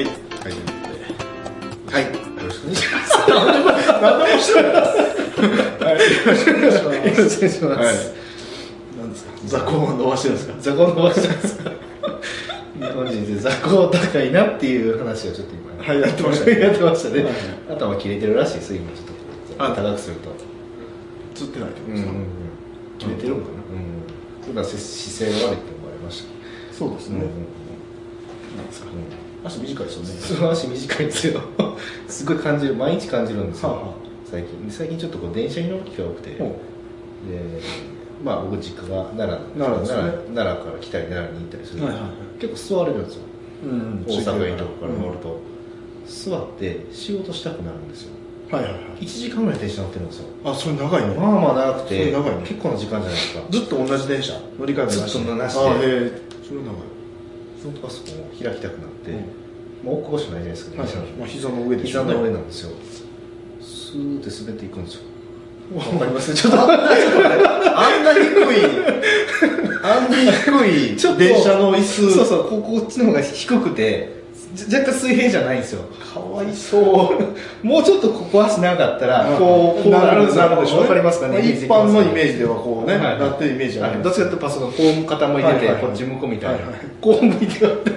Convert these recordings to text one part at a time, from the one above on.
はい。はい。はい。よろしくお願いします。何でもしてない。はい。よろしくお願いします。よろしくお願い。します。何です。か雑魚を伸ばしてるんですか雑魚伸ばしてますか日本人で雑魚高い。なってい。う話をちょっと今、はい。やってましたねやってましたね、頭切れてるらしい。です今ちょっとあ高くすると釣ってない。ってことですか切れてるのかなうんそんな姿勢が悪い。って思われましたそうですね。なんですか足短いですよね。その足短いんですよ。すごい感じる毎日感じるんですよ、はあはあ最近。最近ちょっとこう電車に乗る機会が多くて、でまあ僕実家が奈良奈良ね。奈良から来たり奈良に行ったりする、はいはいはい。結構座れるんですよ。うん大阪駅とかから乗ると、座って仕事したくなるんですよ。はいはいはい。1時間ぐらい電車乗ってるんですよ。あ、それ長いね。まあまあ長くそてれ長いね。結構な時間じゃないですか。ずっと同じ電車乗り換えもなしずっとなしであ、へえ。それ長い。ノートパソコンを開きたくなって、うんもう置く場所ないじゃないですか、はい。電車の。まあ膝の上でしょ膝の上なんですよ。スーって滑っていくんですよ。わかります。ちょっとあんな低いあんな低い電車の椅子。そうそうここっちの方が低くてじ若干水平じゃないんですよ。かわいそう。もうちょっとここ足長かったらこうこうなるんなるでしょわかりますかね？まあ一般のイメージではこうね、はいはいなってるイメージある。どっちかというとパソコンこう傾いてて、はいはいはい。こっち向こうみたいな、はいはい。こう向いてあって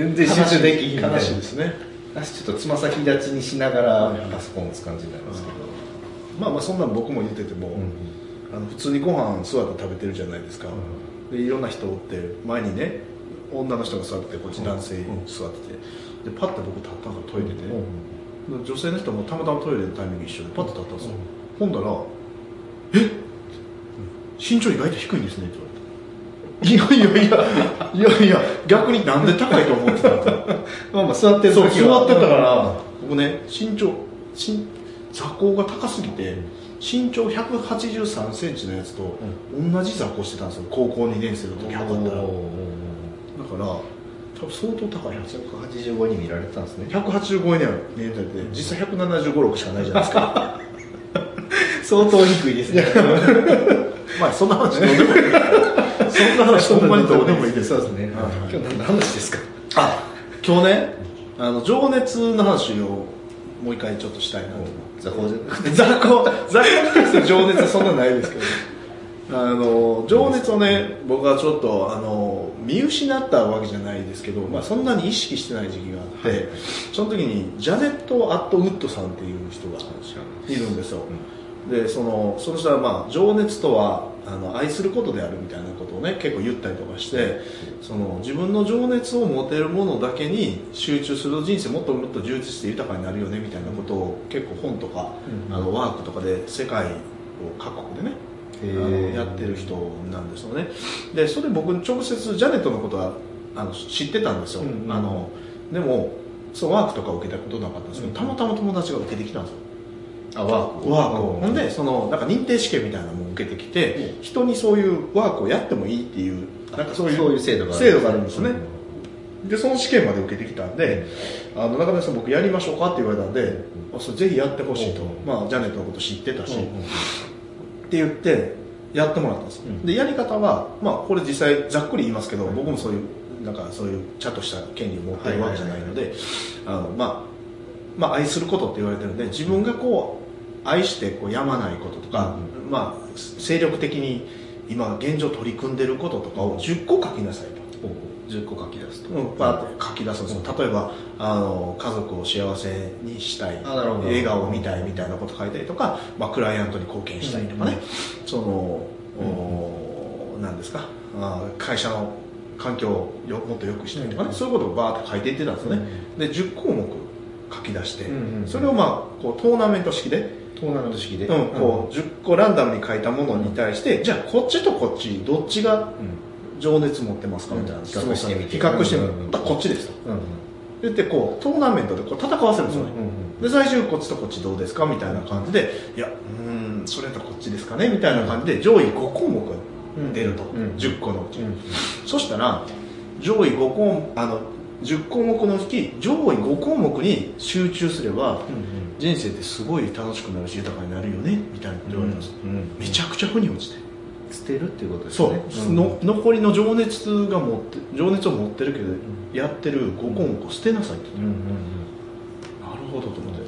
全然集中できですね。足ちょっとつま先立ちにしながらパソコンを打つ感じになるんですけど、まあまあそんなん僕も言ってても、あの普通にご飯座って食べてるじゃないですか、でいろんな人おって前にね女の人が座っててこっち男性座ってて。でパッと僕立ったのがトイレで、で女性の人もたまたまトイレのタイミング一緒でパッと立ったんですよ、ほんだら「え身長意外と低いんですね」って言われていやいやいやいやいや逆になんで高いと思ってたの？まあまあ座ってるそう時は座ってたから僕ね身長身座高が高すぎて身長1 8 3センチのやつと同じ座高してたんですよ。高校2年生の時測ったらだから多分相当高い。はず185に見られてたんですね。185円には見えてて実際175、6しかないじゃないですか。相当低いですね。まあそんな話どうでもいいそんな話ほんまにどうでもいいです。そうですね、今日何の話ですか？あ今日ねあの情熱の話をもう一回ちょっとしたいなと思って。雑魚。雑魚雑魚に対する情熱はそんなないですけど。あの情熱をね僕はちょっとあの見失ったわけじゃないですけど、まあ、そんなに意識してない時期があって、その時にジャネット・アット・ウッドさんっていう人がいるんですよ、でそのその人は、まあ、情熱とはあの愛することであるみたいなことをね結構言ったりとかしてその自分の情熱を持てるものだけに集中すると人生もっともっと充実して豊かになるよねみたいなことを結構本とか、うん。あのワークとかで世界を各国でねやってる人なんですよね。でそれ僕直接ジャネットのことはあの知ってたんですよ、うんうん。あのでもそうワークとか受けたことなかったんですけど、うん。たまたま友達が受けてきたんですよあワークワークを。ほん。でそのなんか認定試験みたいなのも受けてきて、人にそういうワークをやってもいいっていうなんかそういうそういう制度があるんですよね、でその試験まで受けてきたんで、あの中根さん僕やりましょうかって言われたんで、あそれぜひやってほしいと、うん。まあ、ジャネットのこと知ってたし、うんうんって言ってやってもらったんです、うん。でやり方は、まあ、これ実際ざっくり言いますけど、僕もそういうなんかそういうちゃんとした権利を持ってるわけじゃないのであのまあまあ愛することって言われてるんで自分がこう愛してこうやまないこととか、まあ精力的に今現状取り組んでることとかを10個書きなさいと。10個書き出すと、うん、パーって書き出すんですよ例えばあの家族を幸せにしたい笑顔を見たいみたいなこと書いたりとか、まあ、クライアントに貢献したいとかね、その、お何ですか。あ会社の環境をよもっと良くしたいとかね、そういうことをバーって書いていってたんですよね、で10項目書き出して、うんうん。それをまあこうトーナメント式でトーナメント式で、うん、こう10個ランダムに書いたものに対して、じゃあこっちとこっちどっちが情熱持ってますか？みたいな。してみて。比較してみうん。うん。こっちですと。言ってこうトーナメントでこう戦わせるんですよね、で最終こっちとこっちどうですか？みたいな感じでいやうーんそれとこっちですかね？みたいな感じで上位5項目が出ると、うん。10個のうち、うん。そしたら上位5項あの10項目のうち上位5項目に集中すれば人生ってすごい楽しくなるし豊かになるよねみたいなこと言われたんですめちゃくちゃ腑に落ちて。捨てるっていうことですそう、残りの情熱が持って情熱を持ってるけど、やってる5項目を捨てなさいってうんうんうん。なるほどと思って。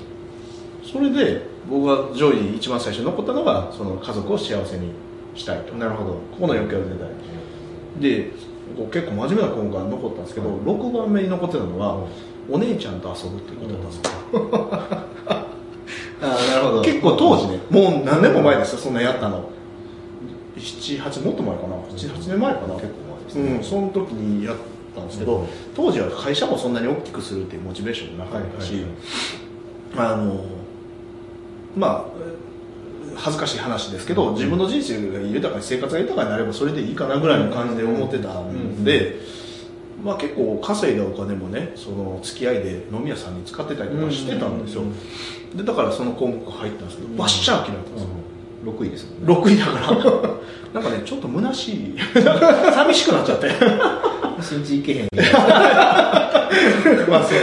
それで僕が上位に一番最初に残ったのがその家族を幸せにしたいと。なるほど。ここの欲求を出たいで結構真面目な項目が残ったんですけど、6番目に残ってたのは、お姉ちゃんと遊ぶっていうことだったんですよ、ああなるほど。結構当時ねもう何年も前ですよそんなんやったの。78もっと前かな？78年前かな？結構前ですね。うん、その時にやったんですけど、うん。当時は会社もそんなに大きくするっていうモチベーションもなかったし、あのまあ恥ずかしい話ですけど、うん。自分の人生が豊かに生活が豊かになればそれでいいかなぐらいの感じで思ってたんで、まあ、結構稼いだお金もねその付き合いで飲み屋さんに使ってたりとかしてたんですよ、でだからその項目入ったんですけどバッシャー嫌いだったんですよ、6位ですもんね。6位だから。なんかねちょっと虚しい。寂しくなっちゃって信じいけへんまあそう、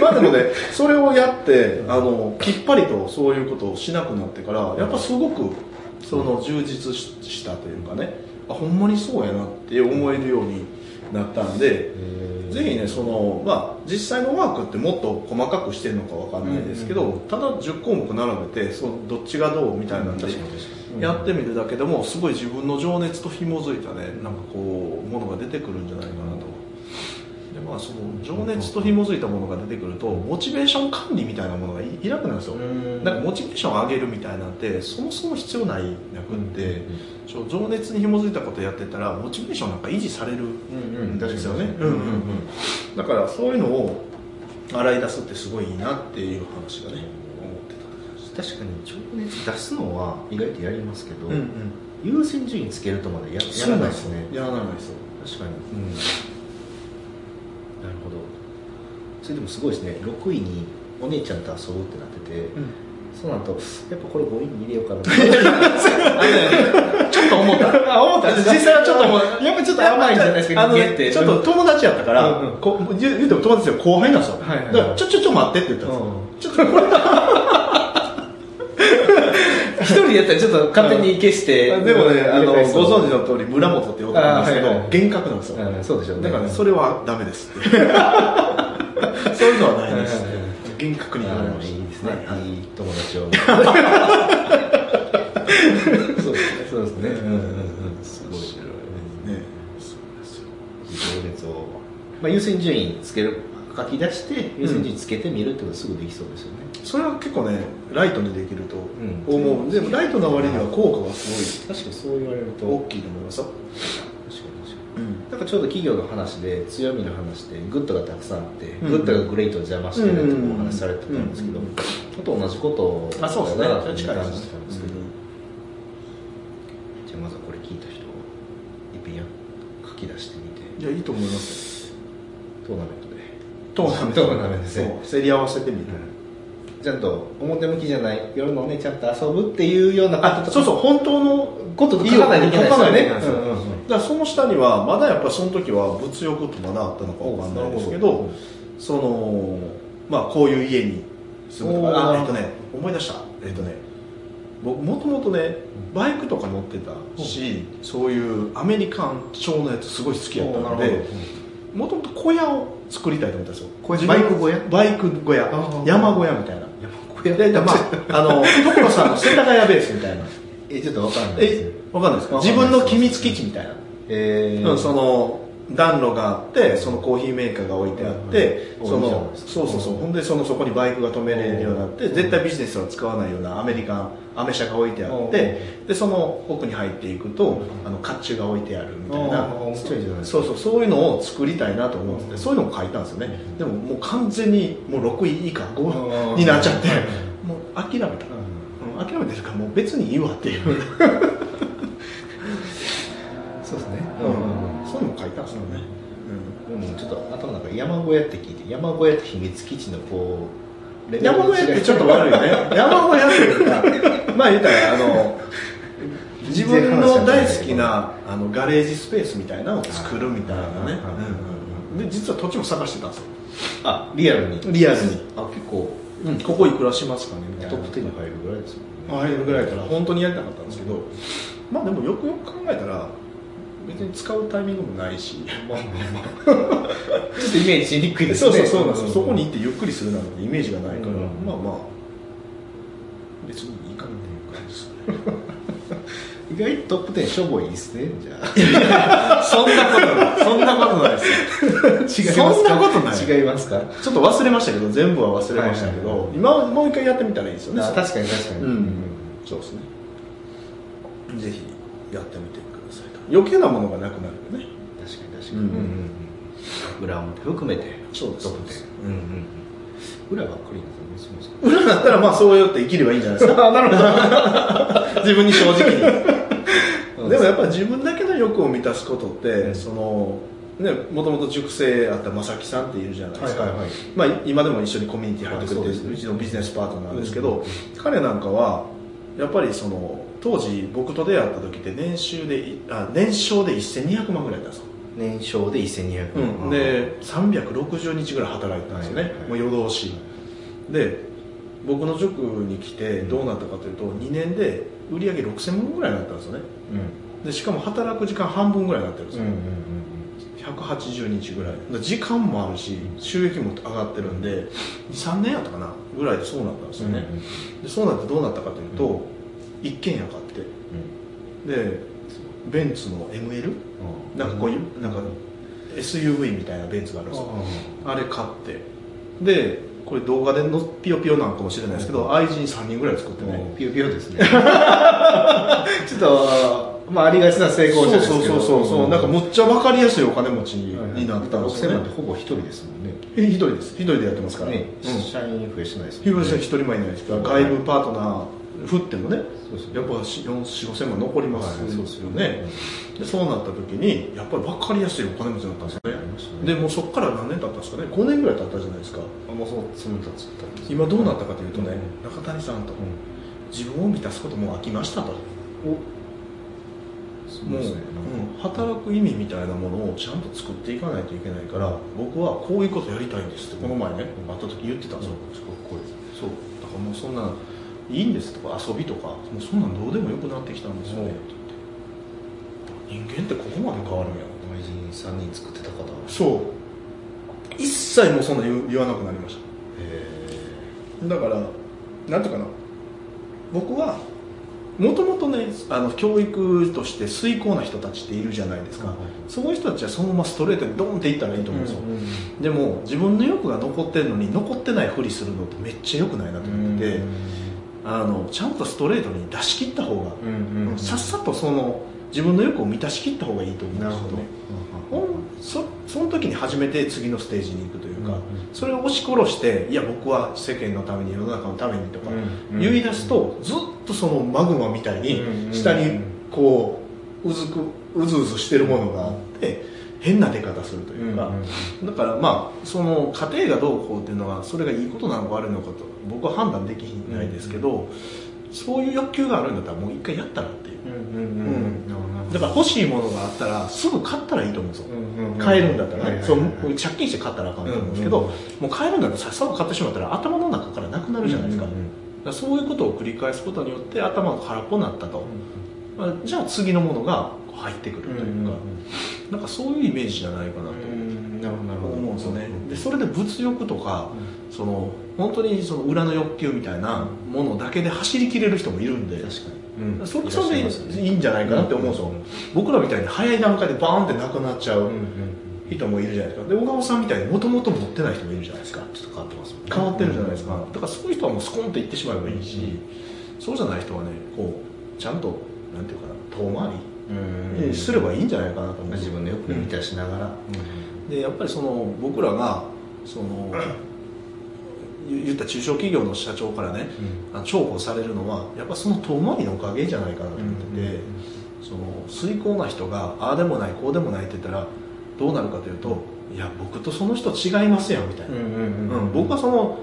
まあでもねそれをやってあのきっぱりとそういうことをしなくなってからやっぱすごくその充実ししたというかね。あほんまにそうやなって思えるようになったんで、ぜひねその、まあ、実際のワークってもっと細かくしてるのかわかんないですけど、ただ10項目並べてそのどっちがどうみたいなんで確かに確かにやってみるだけでもすごい自分の情熱と紐づいたねなんかこうものが出てくるんじゃないかなと。でまあその情熱と紐づいたものが出てくるとモチベーション管理みたいなものがいいなくなるんですよ。うん。なんかモチベーションを上げるみたいなんてそもそも必要ないなくって、情熱に紐づいたことやってたらモチベーションなんか維持されるうんですよね、だからそういうのを洗い出すってすごいいいなっていう話がね確かに情熱出すのは意外とやりますけど、た、うんうん、優先順位つけるとまでややらないですね。やらないです。よ確かに、うん、なるほど。それでもすごいですね。6位にお姉ちゃんと遊ぶってなってて、そうなるとやっぱこれ5位に入れようかな。ちょっと思った。あ、思った。実際はちょっと。やっぱちょっと甘いんじゃないですか。人間ってちょっと友達やったから、うんうん。こう言うても友達ですよ、後輩なんですよ。はいはいはい。だから、ちょ、ちょ、ちょ、待ってって言ったんですよ。うん。ちょっと一人でやったらちょっと勝手に消して、でもね、あの、ご存知のの通り、村本って男なんですけど厳格なんですよ。うんそうでしょうね。だからね、それはダメですって。そういうのはないです。厳格に言われました。いいですね、はい。い、い友達を。そうですね。そうですね、うんうんうん、すごい。ね、そうですよ。情熱を、まあ、優先順位つける書き出して優先順位つけてみるってことすぐできそうですよね、それは結構ね、ライトにできるとうん。思う。んで、でもライトな割には効果がす確かにそう言われると。ごい大きいと思いますよ。確かに確かうん。になんかちょうど企業の話で強みの話でグッドがたくさんあって、うん。グッドがグレートを邪魔してるってお話しされてたんですけど、うんあと同じことをあ、そうですね。感じてたんですけど、じゃあまずはこれ聞いた人一品や書き出してみて。いや、いいと思いますトーナメントでトーナメント。トーナメントですね。そう競り合わせてみて。ちゃんと表向きじゃない夜のお姉ちゃんと遊ぶっていうような。あ、そうそう、本当のこと書かないといけないですよね。書かないといけないですようんうんうん。だからその下には、まだやっぱその時は物欲とまだあったのかわかんないですけおど、その、まあこういう家に住むとか、あ、えっとね、思い出した。えっとね、僕もともとね、バイクとか乗ってたし、そういうアメリカン調のやつすごい好きやったので、もともと小屋を作りたいと思ったんですよ。バイク小屋？バイク小屋あ。山小屋みたいな。小屋で、でまあ、あの、所さんの世田谷ベースみたいな。えちょっとわかんないですえ、わかんないですか？自分の機密基地みたいな。えーうんその暖炉があってそのコーヒーメーカーが置いてあって、うん。そのそうそうそう。ほんでそのそこにバイクが止めれるようになって、うん。絶対ビジネスは使わないようなアメリカンアメ車が置いてあって、でその奥に入っていくと、あの甲冑が置いてあるみたいな、そうそうそう。いうのを作りたいなと思ってて、そういうのも書いたんですよね、でももう完全にもう6位以下5うん。になっちゃって、うん。もう諦めた、うん。諦めてるからもう別にいいわっていう 山小屋って聞いて山小屋って秘密基地のこう山小屋ってちょっと悪いね。山小屋っていうかまあ言ったらあの 自分の大好きなあのガレージスペースみたいなのを作るみたいなね。で実は土地も探してたんですよ。あリアルに？リアルに、あ結構うん、ここいくらしますかね？みたいなトップ10に入るぐらいですもんね。入るぐらいから本当にやりたかったんですけど。まあでもよくよく考えたら別に使うタイミングもないし。まあまあまあちょっとイメージしにくいですね。そうそうそうなんですよ、そこに行っってゆっくりするなんてイメージがないから、うん。まあまあ。別にいいかなっていう感じですね。意外とトップ10しょぼいですね。じゃあ。そんなことない。そんなことないですよ。違いますか？そんなことない。違いますか？ちょっと忘れましたけど全部は忘れましたけど、はいはいはい。今はもう一回やってみたらいいですよね。あ確かに確かに、うん。そうですね。ぜひやってみて余計なものがなくなるよね。確かに確かに、うん裏表含めて。そうですトップ10うんうんうん。裏ばっかり裏だったらまあそうやって生きればいいんじゃないですか。なるほど。自分に正直に。でもやっぱり自分だけの欲を満たすことって、うん。そのねもともと塾生あった正木さんっているじゃないですか、はいはいはい。まあ、今でも一緒にコミュニティ入ってくれてる、ね。うちのビジネスパートナーですけど、うん。彼なんかはやっぱりその当時僕と出会った時って年収でいあ年商で1200万ぐらいだったんですよ。年商で1200うん、で360日ぐらい働いてたんですよね、はいはいもう夜通し、で僕の塾に来てどうなったかというと2年で売り上げ6000万ぐらいになったんですよね。うん。でしかも働く時間半分ぐらいになってるんですよ、うんうん180日ぐらい。で時間もあるし収益も上がってるんで23年やったかなぐらいでそうなったんですよね、でそうなってどうなったかというと、一軒家買って。でベンツの ML なんかこういうなんか SUV みたいなベンツがあるんですよ。あれ買って。でこれ動画でのピヨピヨなんかもしれないですけど、愛人3人ぐらい作ってね、ピヨピヨですね。ちょっとまあありがちな成功者ですけど。そうそうそうそう、なんかむっちゃ分かりやすいお金持ちになったんですよ6000ね万ってほぼ一人ですもんね。え一人です。一人でやってますから。ね。うん社員増えしてないです一人もいないです。から、はい外部パートナー振ってもねやっぱ4 5千万残りますはいよね、でそうなった時にやっぱり分かりやすいお金持ちになったんですよね。ね。でもうそこから何年経ったんですかね？5年ぐらい経ったじゃないですか。あもうそうその立つったんです今どうなったかというとね、うん。中谷さんと、う自分を満たすことも飽きましたと。もう、ね。うん。働く意味みたいなものをちゃんと作っていかないといけないから僕はこういうことやりたいんですってこの前ね、会った時言ってたんですよ、う。そう。だからもうそんないいんですとか遊びとかもうそんなんどうでもよくなってきたんですよね、人間ってここまで変わるんや。愛人3人作ってた方そう。一切もうそんな言わなくなりました。へだからなんていうかな。僕はもともとねあの教育として遂行な人たちっているじゃないですか、はいそうい。う人たちはそのままストレートにドーンっていったらいいとえ思うんですよ、でも自分の欲が残ってるのに残ってないふりするのってめっちゃ良くないなと思ってて、あのちゃんとストレートに出し切った方が、うんうんさっさとその自分の欲を満たし切った方がいいと思うんですよね。そその時に初めて次のステージに行くというか、うんうん。それを押し殺していや僕は世間のために世の中のためにとか言い出すとずっとそのマグマみたいに下にこううずくうずうずしてるものがあって変な出方するというか、だからまあその家庭がどうこうっていうのはそれがいいことなのか悪いのかと僕は判断できないですけど、そういう欲求があるんだったらもう一回やったらっていう。だから欲しいものがあったらすぐ買ったらいいと思うんですよ、買えるんだったらね、そう借金して買ったらあかんと思うんですけど、もう買えるんだったらさっさと買ってしまったら頭の中からなくなるじゃないですか,、そういうことを繰り返すことによって頭が空っぽになったと、まあ、じゃあ次のものが入ってくるというか、なんかそういうイメージじゃないかなとう。んなるほどなるほど。思うんですよね。でそれで物欲とか、その本当にその裏の欲求みたいなものだけで走りきれる人もいるんで、確かに。それそれでいいんじゃないかなって思うんですよ、僕らみたいに早い段階でバーンってなくなっちゃう人もいるじゃないですか。で小川さんみたいにもともと持ってない人もいるじゃないですか。ちょっと変わってますもんね。変わってるじゃないですか。だからそういう人はもうスコンっていってしまえばいいし、そうじゃない人はねこうちゃんとなんていうかな遠回りにすればいいん。じゃないかなと思う自分の欲を満たしながら。でやっぱりその僕らがその言言った中小企業の社長からね、あの重宝されるのはやっぱその遠回りのおかげじゃないかなと思ってて、その遂行な人がああでもないこうでもないって言ったらどうなるかというといや僕とその人違いますやんみたいな、うん僕はその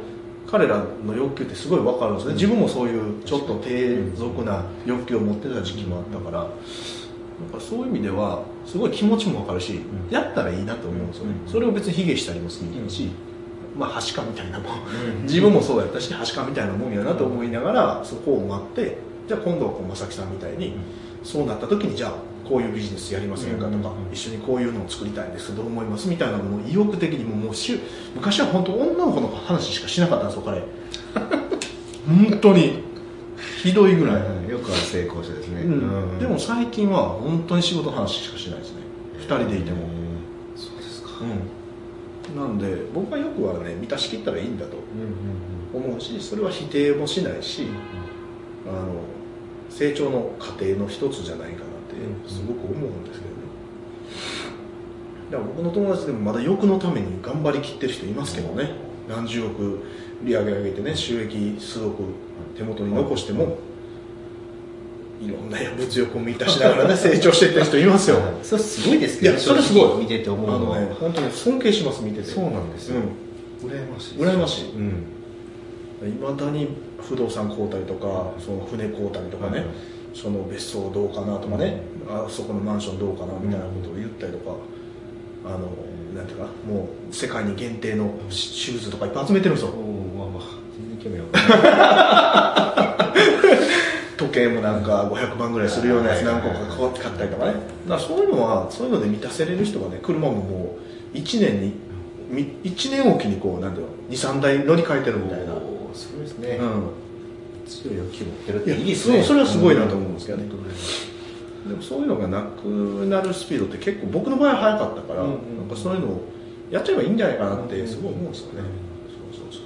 彼らの欲求ってすごい分かるんですね、自分もそういうちょっと低俗な欲求を持ってた時期もあったから、なんかそういう意味ではすごい気持ちも分かるし、ん。やったらいいなと思うんですよね、うん。それを別に卑下したりもするし、まあはしかみたいなもん。自分もそうやったしはしかみたいなもんやなと思いながらそこを待ってじゃあ今度はこう正木さんみたいにそうなった時にじゃあこういうビジネスやりませんかとか、うん。うん。うん一緒にこういうのを作りたいんですどう思いますみたいなものを意欲的にももう昔は本当女の子の話しかしなかったんですよ彼。本当に。ひどいぐらい、うんよくある成功者ですね、うん。でも最近は本当に仕事の話しかしないですね。2人でいても、うんそうですか。うん、なんで僕はよくはね満たしきったらいいんだと思うしそれは否定もしないしあの成長の過程の一つじゃないかなってすごく思うんですけどね。だから僕の友達でもまだ欲のために頑張りきってる人いますけどね。何十億売り上げ上げてね収益数億手元に残してもいろんな物欲を満たしながらね成長していってる人いますよ。はい。それすごいですけどいやそれすごい。見てて思うのは。あのね本当に尊敬します見てて。そうなんですよ、う羨ましい羨ましい。うん。いまだに不動産買うたりとかその船買うたりとかね、はいその別荘どうかなとかね、あそこのマンションどうかなみたいなことを言ったりとか、あのなんていうかもう世界に限定のシシューズとかいっぱい集めてるんですよ。おおまあまあ全然興味ない。時 計もなんか500万ぐらいするようなやつ何個か買ったりとかね。だそういうのはそういうので満たせれる人がね車ももう1年にみ1年おきにこうなんていうの23台乗り換えてるみたいな、おーすごいですね、うん。強い欲求持ってるっていやいいですね。そうそれはすごいなと思うんですけどね。でもそういうのがなくなるスピードって結構僕の場合は早かったから、うんうんなんかそういうのをやっちゃえばいいんじゃないかなってすごい思うんですよね、そうそう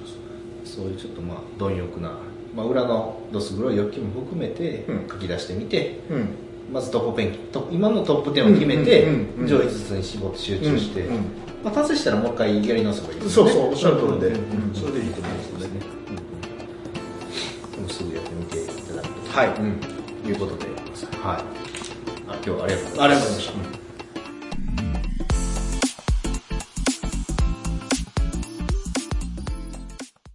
そう。そういうちょっとまあ貪欲な、まあ、裏のどす黒い欲求も含めてうん。書き出してみて、そううん。まずトップペント今のトップ10を決めて、うんうんうんうん。上位ずつに絞って集中して、うんうんまあ、達成したらもう一回やり直せばいいですね。そうそうおっしゃる通りで、うんうんそれでいいと思いますね、でもすぐやってみていただくと。はい。うん、いうことで、はい、あ今日はありがとうございますありがとうございました